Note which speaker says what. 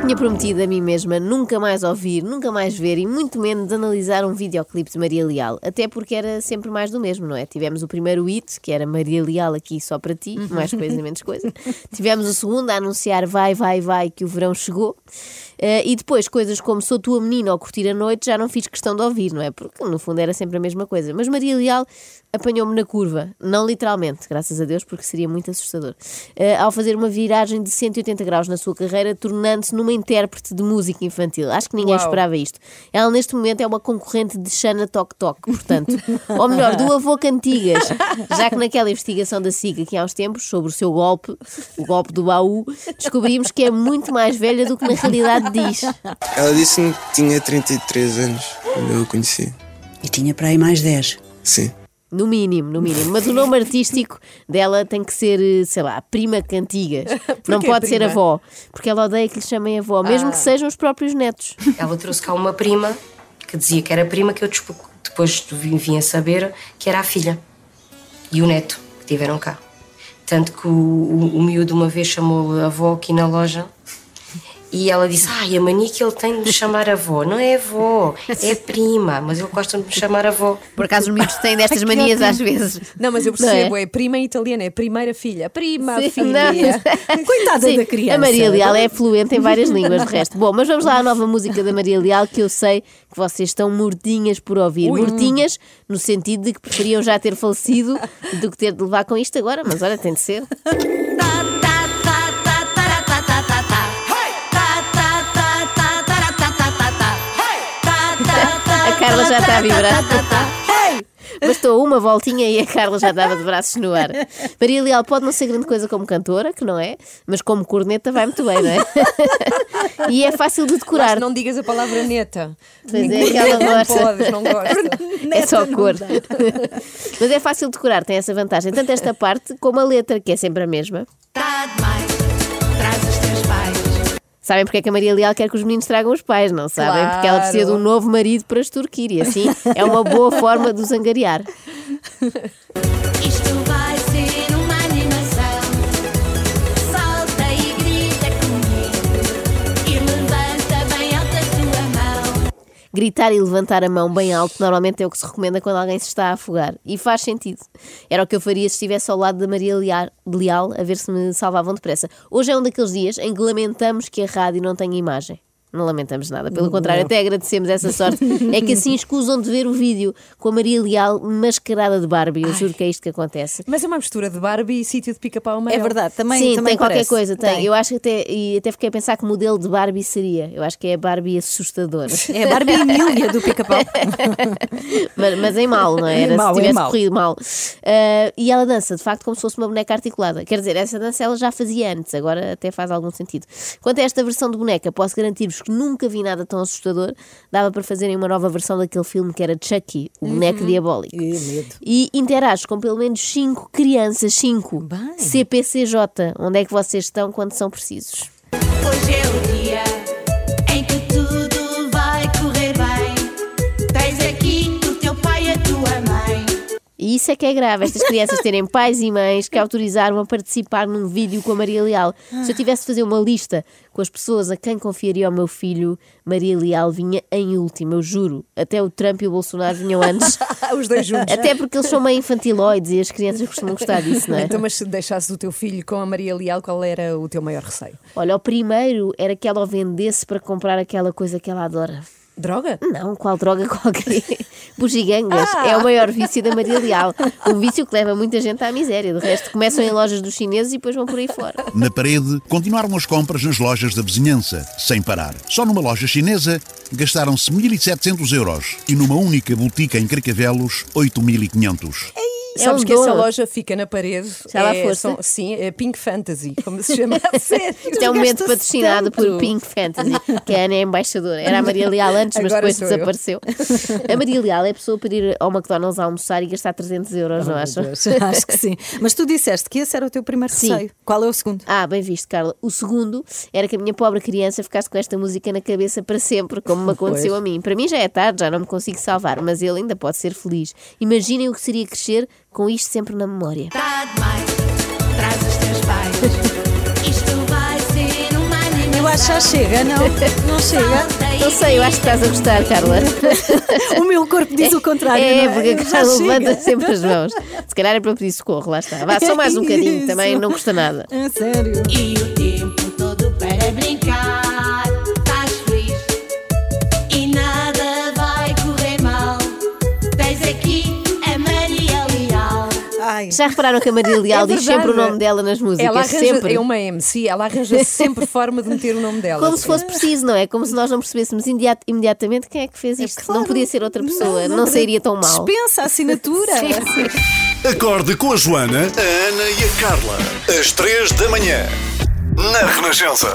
Speaker 1: tinha prometido a mim mesma nunca mais ouvir, nunca mais ver e muito menos analisar um videoclipe de Maria Leal. Até porque era sempre mais do mesmo, não é? Tivemos o primeiro hit, que era Maria Leal aqui só para ti, mais coisa, menos coisa. Tivemos o segundo a anunciar vai, vai, vai, que o verão chegou. Uh, e depois coisas como Sou Tua Menina ou Curtir a Noite já não fiz questão de ouvir, não é? Porque no fundo era sempre a mesma coisa. Mas Maria Leal apanhou-me na curva, não literalmente, graças a Deus, porque seria muito assustador, uh, ao fazer uma viragem de 180 graus na sua carreira, tornando-se numa intérprete de música infantil. Acho que ninguém Uau. esperava isto. Ela neste momento é uma concorrente de Xana Tok Tok, portanto, ou melhor, do avô Cantigas, já que naquela investigação da SIC aqui há uns tempos sobre o seu golpe, o golpe do baú, descobrimos que é muito mais velha do que na realidade diz?
Speaker 2: Ela disse-me que tinha 33 anos quando eu a conheci.
Speaker 3: E tinha para aí mais 10.
Speaker 2: Sim.
Speaker 1: No mínimo, no mínimo. Mas o nome artístico dela tem que ser, sei lá, prima cantigas. Não pode ser avó. Porque ela odeia que lhe chamem avó, mesmo ah. que sejam os próprios netos.
Speaker 4: Ela trouxe cá uma prima que dizia que era prima, que eu depois vim a saber que era a filha e o neto que tiveram cá. Tanto que o, o, o miúdo uma vez chamou a avó aqui na loja e ela disse: Ai, a mania que ele tem de me chamar avó. Não é avó, é prima, mas ele gosta de me chamar avó.
Speaker 1: Por acaso os miúdos têm destas manias às vezes.
Speaker 5: Não, mas eu percebo, é? é? prima italiana, é primeira filha, prima Sim, filha. Não. Coitada Sim, da criança.
Speaker 1: A Maria Leal é fluente em várias línguas, de resto. Bom, mas vamos lá à nova música da Maria Leal que eu sei que vocês estão mortinhas por ouvir. Ui. Mortinhas no sentido de que preferiam já ter falecido do que ter de levar com isto agora, mas olha, tem de ser. Carla já está a vibrar. Bastou uma voltinha e a Carla já dava de braços no ar. Maria Leal pode não ser grande coisa como cantora, que não é, mas como corneta vai muito bem, não é? E é fácil de decorar. Mas
Speaker 5: não digas a palavra neta.
Speaker 1: Pois é, que ela gosta. Não podes, não gosta. É só cor. Mas é fácil de decorar, tem essa vantagem. Tanto esta parte como a letra, que é sempre a mesma. Tá demais, Sabem porque é que a Maria Leal quer que os meninos tragam os pais, não sabem? Claro. Porque ela precisa de um novo marido para extorquir e assim é uma boa forma de os angariar. Isto Gritar e levantar a mão bem alto normalmente é o que se recomenda quando alguém se está a afogar. E faz sentido. Era o que eu faria se estivesse ao lado da Maria Leal, a ver se me salvavam depressa. Hoje é um daqueles dias em que lamentamos que a rádio não tenha imagem. Não lamentamos nada, pelo contrário, até agradecemos essa sorte. É que assim escusam de ver o vídeo com a Maria Leal mascarada de Barbie. Eu Ai. juro que é isto que acontece.
Speaker 5: Mas é uma mistura de Barbie e sítio de pica-pau.
Speaker 1: É verdade, também Sim, também tem parece. qualquer coisa. Tem. tem. Eu acho que até, e até fiquei a pensar que modelo de Barbie seria. Eu acho que é a Barbie assustadora.
Speaker 5: É a Barbie Emília do pica-pau.
Speaker 1: mas, mas em mal, não é? Era mal, se tivesse corrido mal. Uh, e ela dança, de facto, como se fosse uma boneca articulada. Quer dizer, essa dança ela já fazia antes, agora até faz algum sentido. Quanto a esta versão de boneca, posso garantir-vos que nunca vi nada tão assustador, dava para fazerem uma nova versão daquele filme que era Chucky, o boneco uhum. diabólico. E interages com pelo menos 5 crianças, 5. CPCJ, onde é que vocês estão quando são precisos? Hoje é isso é que é grave, estas crianças terem pais e mães que autorizaram a participar num vídeo com a Maria Leal. Se eu tivesse de fazer uma lista com as pessoas a quem confiaria o meu filho, Maria Leal vinha em último, eu juro. Até o Trump e o Bolsonaro vinham antes.
Speaker 5: Os dois juntos.
Speaker 1: Até porque eles são meio infantiloides e as crianças costumam gostar disso, não é?
Speaker 5: Então, mas se deixasses o teu filho com a Maria Leal, qual era o teu maior receio?
Speaker 1: Olha, o primeiro era que ela o vendesse para comprar aquela coisa que ela adora.
Speaker 5: Droga?
Speaker 1: Não, qual droga qualquer. Bugigangas. Ah. É o maior vício da Maria Leal. Um vício que leva muita gente à miséria. De resto, começam em lojas dos chineses e depois vão por aí fora.
Speaker 6: Na parede, continuaram as compras nas lojas da vizinhança, sem parar. Só numa loja chinesa, gastaram-se 1.700 euros e numa única botica em Carcavelos, 8.500.
Speaker 5: É Sabes um que essa loja fica na parede. Já lá é, foste? São, sim, é Pink Fantasy, como se chama.
Speaker 1: Isto é um momento patrocinado tanto. por Pink Fantasy, que a Ana é embaixadora. Era a Maria Leal antes, mas Agora depois desapareceu. Eu. A Maria Leal é a pessoa para ir ao McDonald's almoçar e gastar 300 euros, oh, não achas?
Speaker 5: Acho que sim. Mas tu disseste que esse era o teu primeiro sim. receio. Qual é o segundo?
Speaker 1: Ah, bem visto, Carla. O segundo era que a minha pobre criança ficasse com esta música na cabeça para sempre, como me aconteceu pois. a mim. Para mim já é tarde, já não me consigo salvar, mas ele ainda pode ser feliz. Imaginem o que seria crescer com isto sempre na memória. Tá demais, traz os teus pais.
Speaker 5: já chega, não? Não chega?
Speaker 1: Não sei, eu acho que estás a gostar, Carla.
Speaker 5: o meu corpo diz o contrário.
Speaker 1: É,
Speaker 5: é?
Speaker 1: porque a Carla levanta sempre as mãos. Se calhar é para pedir socorro, lá está. Vá só mais um bocadinho, também não custa nada.
Speaker 5: É sério.
Speaker 7: E o
Speaker 1: Já repararam que a Maria Leal
Speaker 5: É
Speaker 1: diz sempre o nome dela nas músicas?
Speaker 5: Ela arranja,
Speaker 1: sempre.
Speaker 5: é uma MC, ela arranja sempre forma de meter o nome dela.
Speaker 1: Como se fosse preciso, não é? Como se nós não percebêssemos imediat- imediatamente quem é que fez isto.
Speaker 5: claro.
Speaker 1: Não podia ser outra pessoa, não, sairia tão mal.
Speaker 5: Dispensa a assinatura.
Speaker 8: Acorde com a Joana, a Ana e a Carla. Às três da manhã. Na Renascença.